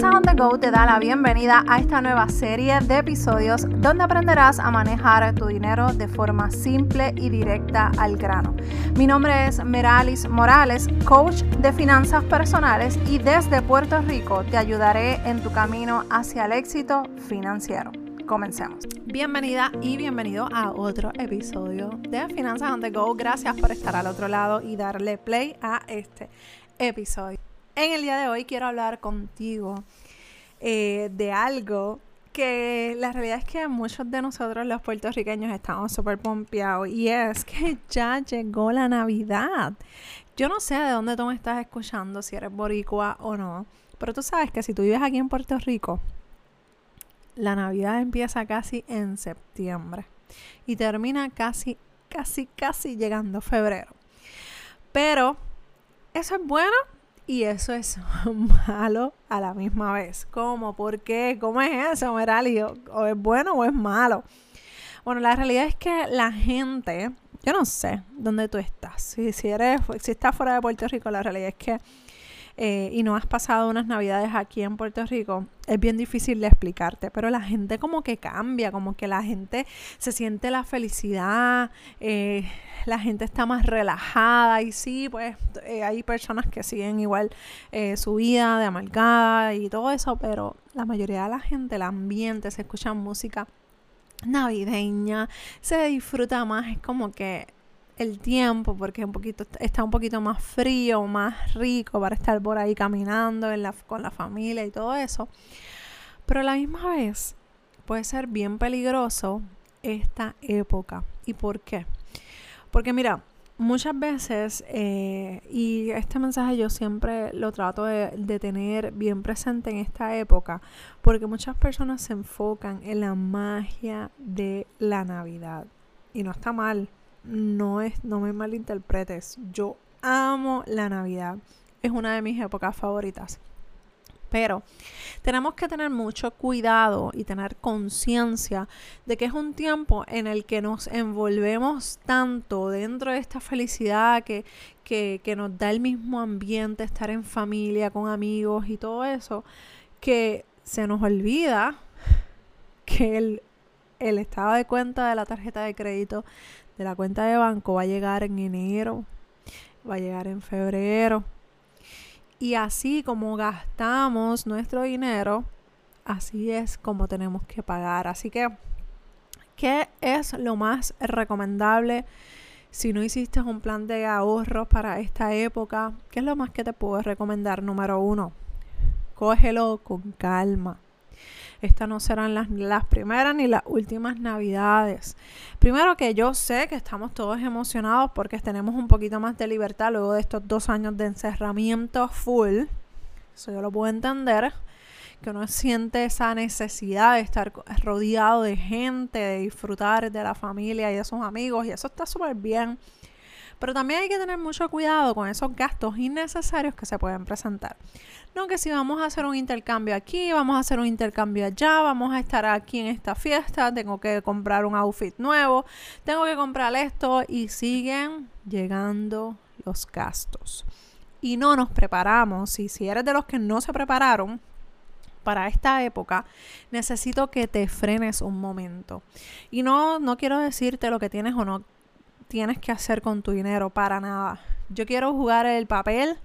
Finanzas on the Go te da la bienvenida a esta nueva serie de episodios donde aprenderás a manejar tu dinero de forma simple y directa al grano. Mi nombre es Meralis Morales, coach de finanzas personales y desde Puerto Rico te ayudaré en tu camino hacia el éxito financiero. Comencemos. Bienvenida y bienvenido a otro episodio de Finanzas on the Go. Gracias por estar al otro lado y darle play a este episodio. En el día de hoy quiero hablar contigo eh, de algo que la realidad es que muchos de nosotros los puertorriqueños estamos súper pompeados y es que ya llegó la Navidad. Yo no sé de dónde tú me estás escuchando, si eres boricua o no, pero tú sabes que si tú vives aquí en Puerto Rico, la Navidad empieza casi en septiembre y termina casi, casi, casi llegando febrero. Pero eso es bueno y eso es malo a la misma vez. ¿Cómo? ¿Por qué? ¿Cómo es eso, Merali? ¿O es bueno o es malo? Bueno, la realidad es que la gente, yo no sé dónde tú estás. Si, si, eres, si estás fuera de Puerto Rico, la realidad es que eh, y no has pasado unas navidades aquí en Puerto Rico, es bien difícil de explicarte, pero la gente como que cambia, como que la gente se siente la felicidad, eh, la gente está más relajada y sí, pues eh, hay personas que siguen igual su vida de amargada y todo eso, pero la mayoría de la gente, el ambiente, se escucha música navideña, se disfruta más, es como que el tiempo porque un poquito, está un poquito más frío, más rico para estar por ahí caminando con la familia y todo eso. Pero a la misma vez puede ser bien peligroso esta época. ¿Y por qué? Porque mira, muchas veces, eh, y este mensaje yo siempre lo trato de, tener bien presente en esta época, porque muchas personas se enfocan en la magia de la Navidad. Y no está mal, no es, no me malinterpretes. Yo amo la Navidad. Es una de mis épocas favoritas. Pero tenemos que tener mucho cuidado y tener conciencia de que es un tiempo en el que nos envolvemos tanto dentro de esta felicidad que, que, que nos da el mismo ambiente, estar en familia, con amigos y todo eso, que se nos olvida que el, el estado de cuenta de la tarjeta de crédito de la cuenta de banco va a llegar en enero, va a llegar en febrero. Y así como gastamos nuestro dinero, así es como tenemos que pagar. Así que, ¿qué es lo más recomendable? Si no hiciste un plan de ahorros para esta época, ¿qué es lo más que te puedo recomendar? Número uno, cógelo con calma. Estas no serán las, las primeras ni las últimas navidades. Primero que yo sé que estamos todos emocionados porque tenemos un poquito más de libertad luego de estos dos años de encerramiento full. Eso yo lo puedo entender que uno siente esa necesidad de estar rodeado de gente, de disfrutar de la familia y de sus amigos, y eso está súper bien. Pero también hay que tener mucho cuidado con esos gastos innecesarios que se pueden presentar. No que si vamos a hacer un intercambio aquí, vamos a hacer un intercambio allá, vamos a estar aquí en esta fiesta, tengo que comprar un outfit nuevo, tengo que comprar esto y siguen llegando los gastos. Y no nos preparamos, y si eres de los que no se prepararon, para esta época, necesito que te frenes un momento. Y no, no quiero decirte lo que tienes o no tienes que hacer con tu dinero, para nada. Yo quiero jugar el papel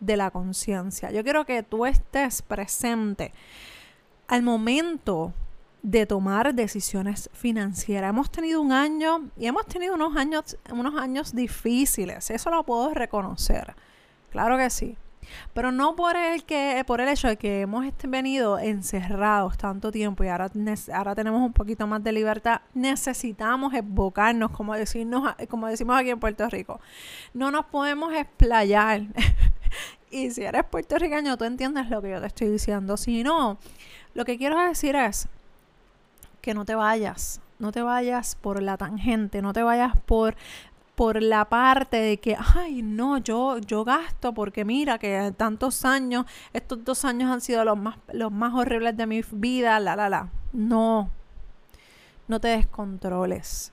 de la conciencia. Yo quiero que tú estés presente al momento de tomar decisiones financieras. Hemos tenido un año y hemos tenido unos años, unos años difíciles. Eso lo puedo reconocer. Claro que sí. Pero no por el, que, por el hecho de que hemos venido encerrados tanto tiempo y ahora, ahora tenemos un poquito más de libertad, necesitamos evocarnos, como, decirnos, como decimos aquí en Puerto Rico. No nos podemos explayar. y si eres puertorriqueño, tú entiendes lo que yo te estoy diciendo. Si no, lo que quiero decir es que no te vayas, no te vayas por la tangente, no te vayas por por la parte de que, ay, no, yo, yo gasto porque mira que tantos años, estos dos años han sido los más, los más horribles de mi vida, la, la, la. No, no te descontroles.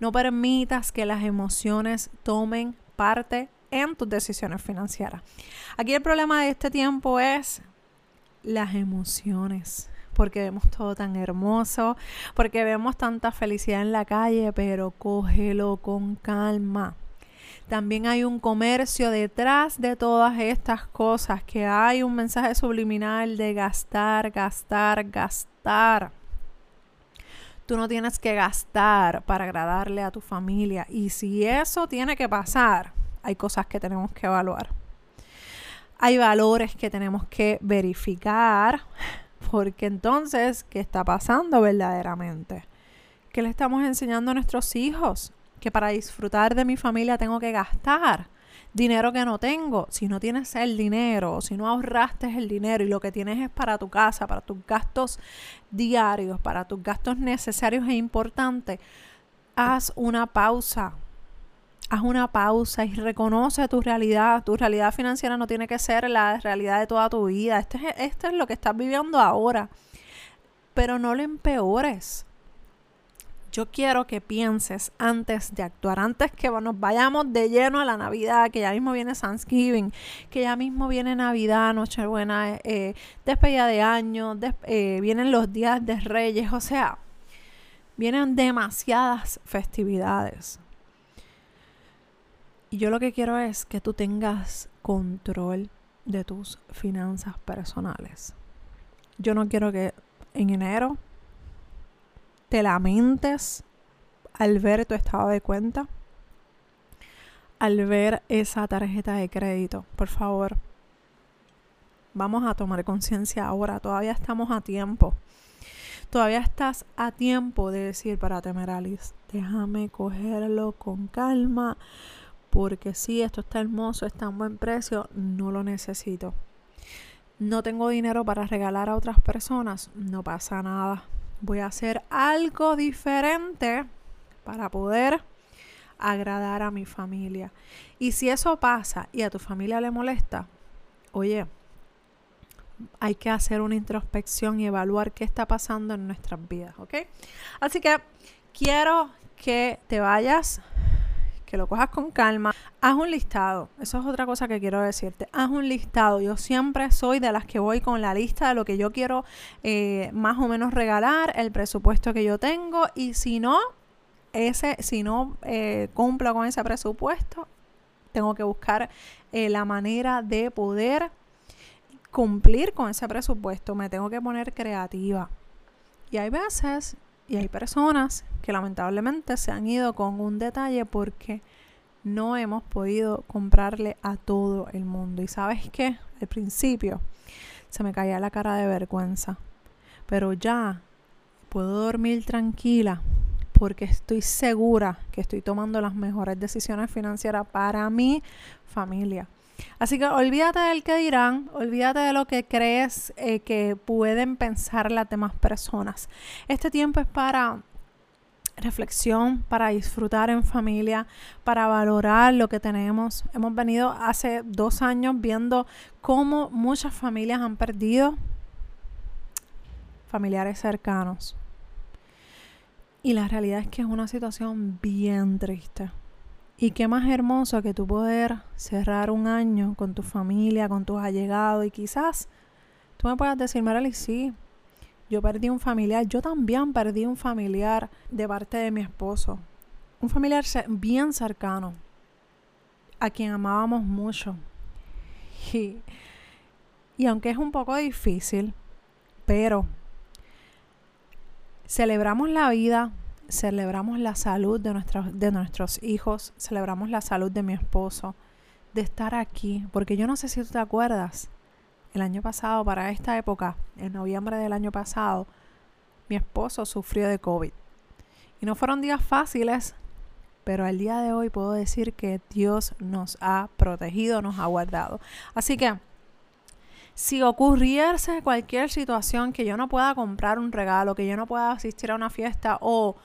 No permitas que las emociones tomen parte en tus decisiones financieras. Aquí el problema de este tiempo es las emociones, porque vemos todo tan hermoso, porque vemos tanta felicidad en la calle, pero cógelo con calma. También hay un comercio detrás de todas estas cosas, que hay un mensaje subliminal de gastar, gastar, gastar. Tú no tienes que gastar para agradarle a tu familia. Y si eso tiene que pasar, hay cosas que tenemos que evaluar. Hay valores que tenemos que verificar, porque entonces, ¿qué está pasando verdaderamente? ¿Qué le estamos enseñando a nuestros hijos? Que para disfrutar de mi familia tengo que gastar dinero que no tengo. Si no tienes el dinero, si no ahorraste el dinero y lo que tienes es para tu casa, para tus gastos diarios, para tus gastos necesarios e importantes, haz una pausa haz una pausa y reconoce tu realidad. Tu realidad financiera no tiene que ser la realidad de toda tu vida. Esto es, esto es lo que estás viviendo ahora. Pero no lo empeores. Yo quiero que pienses antes de actuar, antes que nos vayamos de lleno a la Navidad, que ya mismo viene Thanksgiving, que ya mismo viene Navidad, Nochebuena, eh, despedida de año, eh, vienen los días de Reyes, o sea, vienen demasiadas festividades. Y yo lo que quiero es que tú tengas control de tus finanzas personales. Yo no quiero que en enero te lamentes al ver tu estado de cuenta, al ver esa tarjeta de crédito. Por favor, vamos a tomar conciencia ahora. Todavía estamos a tiempo. Todavía estás a tiempo de decir para Temeralis, déjame cogerlo con calma porque si esto está hermoso, está a buen precio, no lo necesito. No tengo dinero para regalar a otras personas, no pasa nada. Voy a hacer algo diferente para poder agradar a mi familia. Y si eso pasa y a tu familia le molesta, oye, hay que hacer una introspección y evaluar qué está pasando en nuestras vidas, ¿ok? Así que quiero que te vayas que lo cojas con calma. Haz un listado. Eso es otra cosa que quiero decirte. Haz un listado. Yo siempre soy de las que voy con la lista de lo que yo quiero eh, más o menos regalar, el presupuesto que yo tengo. Y si no, ese, si no eh, cumplo con ese presupuesto, tengo que buscar eh, la manera de poder cumplir con ese presupuesto. Me tengo que poner creativa. Y hay veces y hay personas que lamentablemente se han ido con un detalle porque no hemos podido comprarle a todo el mundo. Y sabes qué, al principio se me caía la cara de vergüenza, pero ya puedo dormir tranquila porque estoy segura que estoy tomando las mejores decisiones financieras para mi familia. Así que olvídate del que dirán, olvídate de lo que crees eh, que pueden pensar las demás personas. Este tiempo es para reflexión, para disfrutar en familia, para valorar lo que tenemos. Hemos venido hace dos años viendo cómo muchas familias han perdido familiares cercanos. Y la realidad es que es una situación bien triste. Y qué más hermoso que tú poder cerrar un año con tu familia, con tus allegados. Y quizás tú me puedas decir, Marely, sí, yo perdí un familiar, yo también perdí un familiar de parte de mi esposo, un familiar bien cercano, a quien amábamos mucho. Y, y aunque es un poco difícil, pero celebramos la vida, celebramos la salud de, nuestros, de nuestros hijos, celebramos la salud de mi esposo, de estar aquí, porque yo no sé si tú te acuerdas, el año pasado, para esta época, en noviembre del año pasado, mi esposo sufrió de COVID. Y no fueron días fáciles, pero al día de hoy puedo decir que Dios nos ha protegido, nos ha guardado. Así que, si ocurriese cualquier situación que yo no pueda comprar un regalo, que yo no pueda asistir a una fiesta o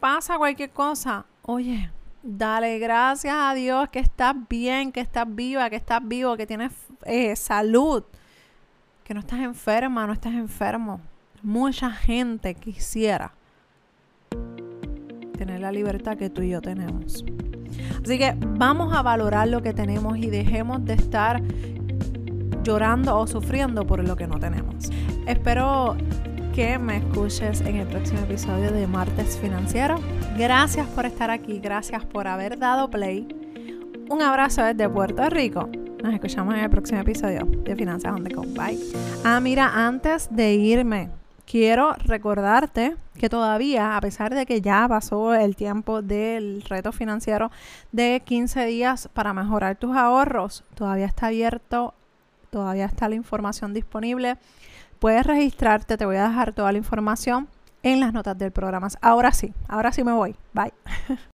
pasa cualquier cosa, oye, dale gracias a Dios que estás bien, que estás viva, que estás vivo, que tienes eh, salud, que no estás enferma, no estás enfermo. Mucha gente quisiera tener la libertad que tú y yo tenemos. Así que vamos a valorar lo que tenemos y dejemos de estar llorando o sufriendo por lo que no tenemos. Espero que me escuches en el próximo episodio de Martes Financiero. Gracias por estar aquí, gracias por haber dado play. Un abrazo desde Puerto Rico. Nos escuchamos en el próximo episodio de Finanzas on the Bye. Ah, mira, antes de irme, quiero recordarte que todavía, a pesar de que ya pasó el tiempo del reto financiero de 15 días para mejorar tus ahorros, todavía está abierto, todavía está la información disponible Puedes registrarte, te voy a dejar toda la información en las notas del programa. Ahora sí, ahora sí me voy. Bye.